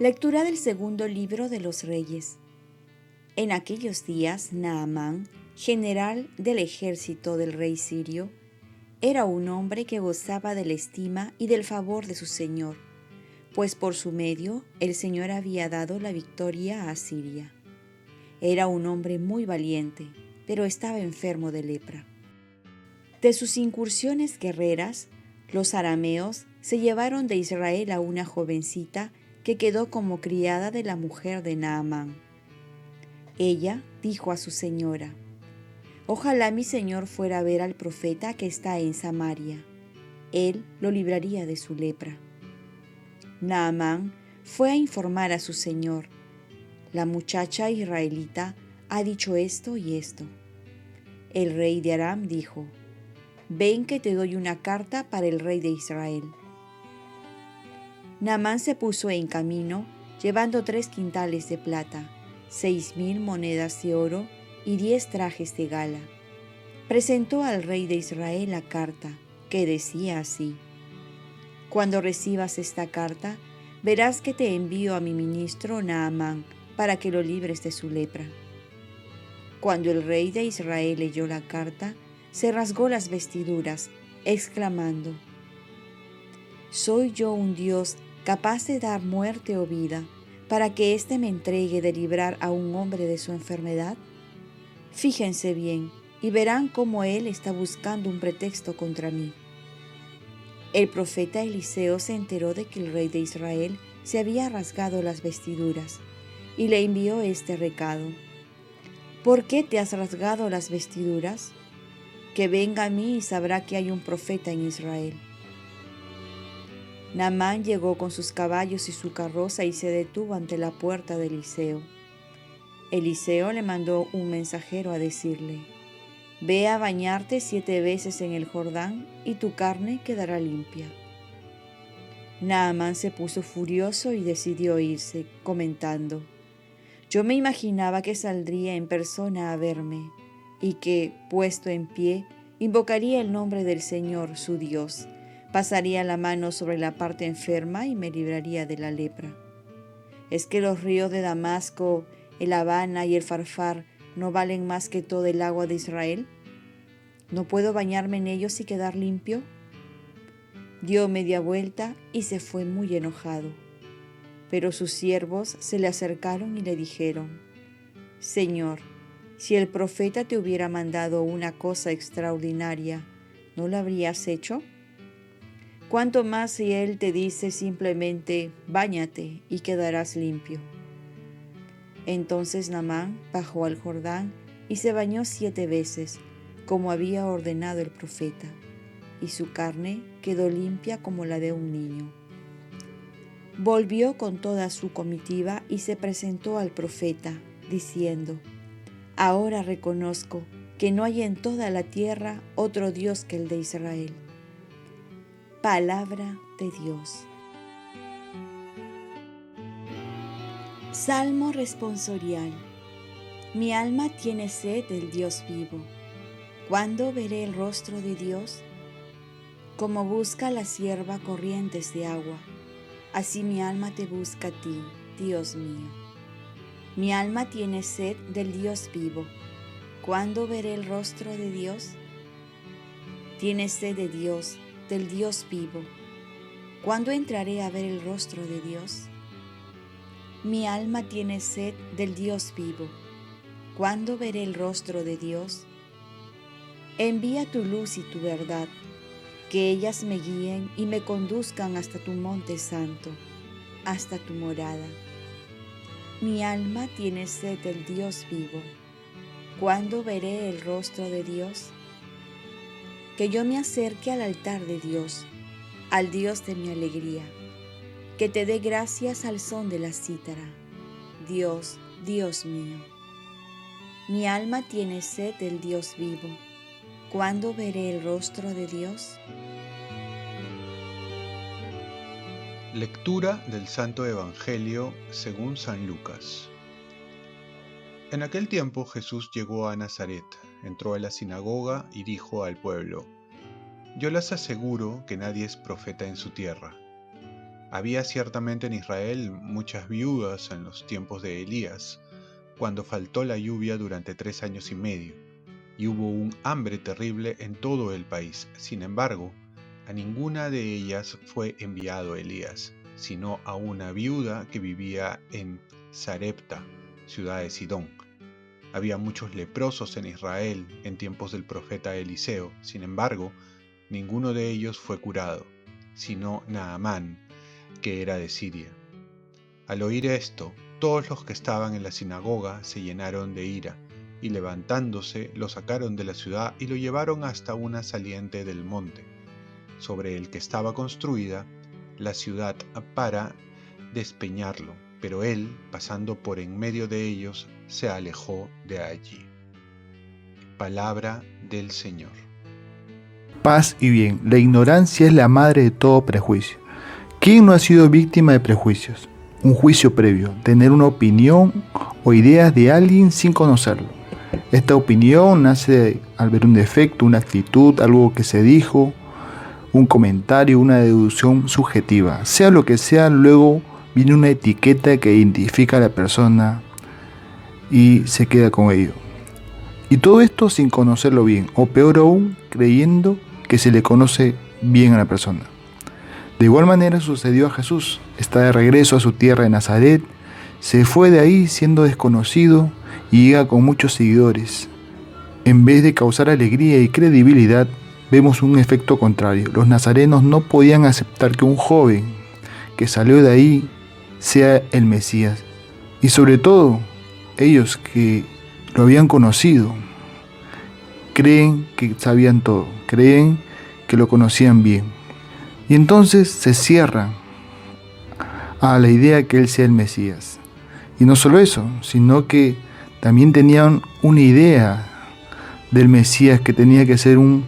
Lectura del segundo libro de los Reyes. En aquellos días, Naamán, general del ejército del rey sirio, era un hombre que gozaba de la estima y del favor de su señor, pues por su medio el Señor había dado la victoria a Siria. Era un hombre muy valiente, pero estaba enfermo de lepra. De sus incursiones guerreras, los arameos se llevaron de Israel a una jovencita que quedó como criada de la mujer de Naamán. Ella dijo a su señora, Ojalá mi señor fuera a ver al profeta que está en Samaria. Él lo libraría de su lepra. Naamán fue a informar a su señor. La muchacha israelita ha dicho esto y esto. El rey de Aram dijo, Ven que te doy una carta para el rey de Israel. Naamán se puso en camino, llevando tres quintales de plata, seis mil monedas de oro y diez trajes de gala. Presentó al rey de Israel la carta, que decía así, Cuando recibas esta carta, verás que te envío a mi ministro Naamán para que lo libres de su lepra. Cuando el rey de Israel leyó la carta, se rasgó las vestiduras, exclamando, ¿Soy yo un Dios capaz de dar muerte o vida, para que éste me entregue de librar a un hombre de su enfermedad? Fíjense bien y verán cómo él está buscando un pretexto contra mí. El profeta Eliseo se enteró de que el rey de Israel se había rasgado las vestiduras y le envió este recado. ¿Por qué te has rasgado las vestiduras? Que venga a mí y sabrá que hay un profeta en Israel. Naamán llegó con sus caballos y su carroza y se detuvo ante la puerta de Eliseo. Eliseo le mandó un mensajero a decirle, Ve a bañarte siete veces en el Jordán y tu carne quedará limpia. Naamán se puso furioso y decidió irse, comentando, Yo me imaginaba que saldría en persona a verme y que, puesto en pie, invocaría el nombre del Señor, su Dios Pasaría la mano sobre la parte enferma y me libraría de la lepra. ¿Es que los ríos de Damasco, el Habana y el Farfar no valen más que todo el agua de Israel? ¿No puedo bañarme en ellos y quedar limpio? Dio media vuelta y se fue muy enojado. Pero sus siervos se le acercaron y le dijeron, Señor, si el profeta te hubiera mandado una cosa extraordinaria, ¿no lo habrías hecho? Cuanto más si Él te dice simplemente, báñate y quedarás limpio. Entonces Namán bajó al Jordán y se bañó siete veces, como había ordenado el profeta, y su carne quedó limpia como la de un niño. Volvió con toda su comitiva y se presentó al profeta, diciendo, Ahora reconozco que no hay en toda la tierra otro Dios que el de Israel Palabra de Dios. Salmo responsorial. Mi alma tiene sed del Dios vivo. ¿Cuándo veré el rostro de Dios? Como busca la sierva corrientes de agua, así mi alma te busca a ti, Dios mío. Mi alma tiene sed del Dios vivo. ¿Cuándo veré el rostro de Dios? Tiene sed de Dios del Dios vivo. ¿Cuándo entraré a ver el rostro de Dios? Mi alma tiene sed del Dios vivo. ¿Cuándo veré el rostro de Dios? Envía tu luz y tu verdad, que ellas me guíen y me conduzcan hasta tu monte santo, hasta tu morada. Mi alma tiene sed del Dios vivo. ¿Cuándo veré el rostro de Dios? Que yo me acerque al altar de Dios, al Dios de mi alegría, que te dé gracias al son de la cítara. Dios, Dios mío. Mi alma tiene sed del Dios vivo. ¿Cuándo veré el rostro de Dios? Lectura del Santo Evangelio según San Lucas. En aquel tiempo Jesús llegó a Nazaret entró a la sinagoga y dijo al pueblo, Yo les aseguro que nadie es profeta en su tierra. Había ciertamente en Israel muchas viudas en los tiempos de Elías, cuando faltó la lluvia durante tres años y medio, y hubo un hambre terrible en todo el país. Sin embargo, a ninguna de ellas fue enviado Elías, sino a una viuda que vivía en Sarepta, ciudad de Sidón. Había muchos leprosos en Israel en tiempos del profeta Eliseo, sin embargo, ninguno de ellos fue curado, sino Naamán, que era de Siria. Al oír esto, todos los que estaban en la sinagoga se llenaron de ira, y levantándose lo sacaron de la ciudad y lo llevaron hasta una saliente del monte, sobre el que estaba construida la ciudad para despeñarlo, pero él, pasando por en medio de ellos, se alejó de allí. Palabra del Señor. Paz y bien, la ignorancia es la madre de todo prejuicio. ¿Quién no ha sido víctima de prejuicios? Un juicio previo, tener una opinión o ideas de alguien sin conocerlo. Esta opinión nace al ver un defecto, una actitud, algo que se dijo, un comentario, una deducción subjetiva. Sea lo que sea, luego viene una etiqueta que identifica a la persona y se queda con ello. Y todo esto sin conocerlo bien, o peor aún, creyendo que se le conoce bien a la persona. De igual manera sucedió a Jesús. Está de regreso a su tierra de Nazaret, se fue de ahí siendo desconocido y llega con muchos seguidores. En vez de causar alegría y credibilidad, vemos un efecto contrario. Los nazarenos no podían aceptar que un joven que salió de ahí sea el Mesías. Y sobre todo, ellos que lo habían conocido, creen que sabían todo, creen que lo conocían bien. Y entonces se cierran a la idea que Él sea el Mesías. Y no solo eso, sino que también tenían una idea del Mesías que tenía que ser un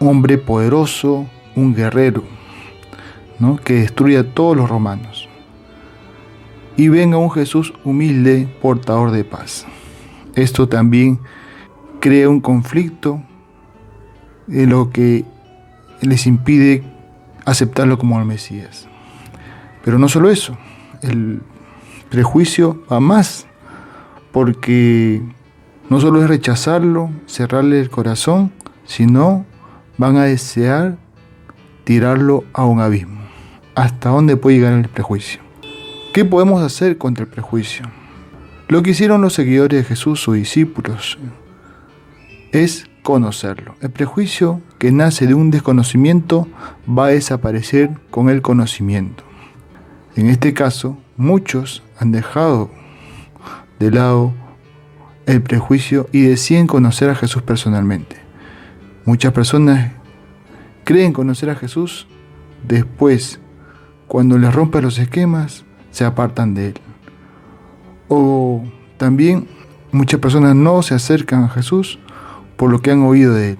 hombre poderoso, un guerrero, ¿no? que destruya a todos los romanos. Y venga un Jesús humilde, portador de paz. Esto también crea un conflicto en lo que les impide aceptarlo como el Mesías. Pero no solo eso, el prejuicio va más, porque no solo es rechazarlo, cerrarle el corazón, sino van a desear tirarlo a un abismo. ¿Hasta dónde puede llegar el prejuicio? ¿Qué podemos hacer contra el prejuicio? Lo que hicieron los seguidores de Jesús, sus discípulos, es conocerlo. El prejuicio que nace de un desconocimiento va a desaparecer con el conocimiento. En este caso, muchos han dejado de lado el prejuicio y deciden conocer a Jesús personalmente. Muchas personas creen conocer a Jesús, después, cuando les rompe los esquemas, se apartan de él. O también muchas personas no se acercan a Jesús por lo que han oído de Él.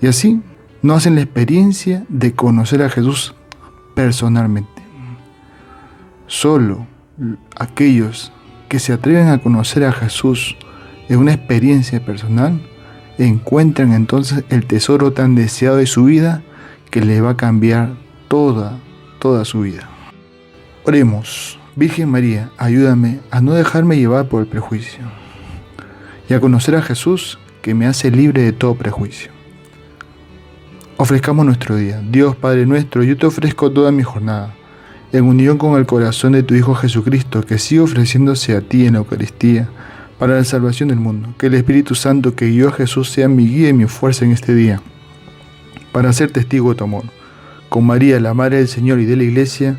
Y así no hacen la experiencia de conocer a Jesús personalmente. Solo aquellos que se atreven a conocer a Jesús en una experiencia personal encuentran entonces el tesoro tan deseado de su vida que le va a cambiar toda, toda su vida. Oremos, Virgen María, ayúdame a no dejarme llevar por el prejuicio y a conocer a Jesús que me hace libre de todo prejuicio. Ofrezcamos nuestro día. Dios Padre nuestro, yo te ofrezco toda mi jornada, en unión con el corazón de tu Hijo Jesucristo, que sigue ofreciéndose a ti en la Eucaristía, para la salvación del mundo. Que el Espíritu Santo que guió a Jesús sea mi guía y mi fuerza en este día, para ser testigo de tu amor. Con María, la Madre del Señor y de la Iglesia,